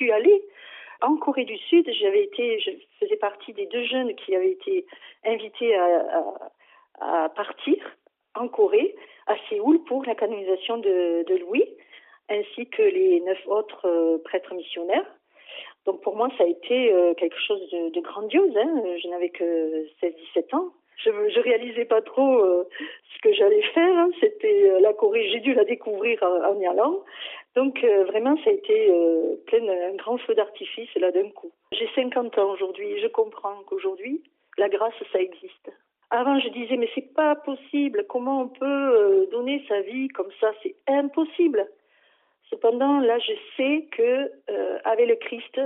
suis allée en Corée du Sud. J'avais été, je faisais partie des deux jeunes qui avaient été invités à, partir en Corée, à Séoul, pour la canonisation de, Louis, ainsi que les neuf autres euh, prêtres missionnaires. Donc pour moi, ça a été euh, quelque chose de, de grandiose. Hein. Je n'avais que 16-17 ans. Je, je réalisais pas trop euh, ce que j'allais faire. Hein. C'était la Corée, j'ai dû la découvrir en, en y allant. Donc vraiment, ça a été plein un grand feu d'artifice là d'un coup. J'ai 50 ans aujourd'hui. Je comprends qu'aujourd'hui, la grâce, ça existe. Avant, je disais, mais c'est pas possible. Comment on peut donner sa vie comme ça? C'est impossible. Cependant, là, je sais que euh, avec le Christ,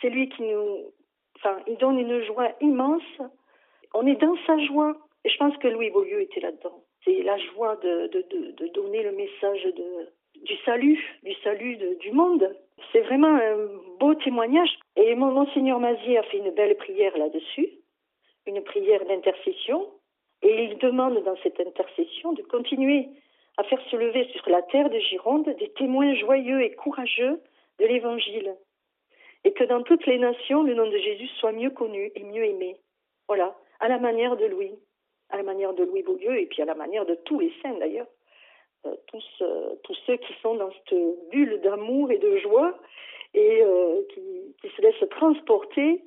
c'est lui qui nous, enfin, il donne une joie immense. On est dans sa joie. Et je pense que Louis Beaulieu était là-dedans. C'est la joie de, donner le message du salut, du salut du monde. C'est vraiment un beau témoignage. Et mon Monseigneur Mazier a fait une belle prière là-dessus, une prière d'intercession. Et il demande dans cette intercession de continuer à faire se lever sur la terre de Gironde des témoins joyeux et courageux de l'Évangile, et que dans toutes les nations, le nom de Jésus soit mieux connu et mieux aimé. Voilà, à la manière de Louis, à la manière de Louis Beaulieu, et puis à la manière de tous les saints d'ailleurs, euh, tous, euh, tous ceux qui sont dans cette bulle d'amour et de joie, et euh, qui, qui, se laissent transporter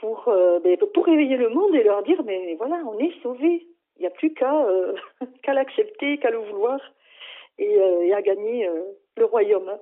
pour, ben, pour réveiller le monde et leur dire, mais voilà, on est sauvés, il n'y a plus qu'à l'accepter, qu'à le vouloir et, à gagner le royaume.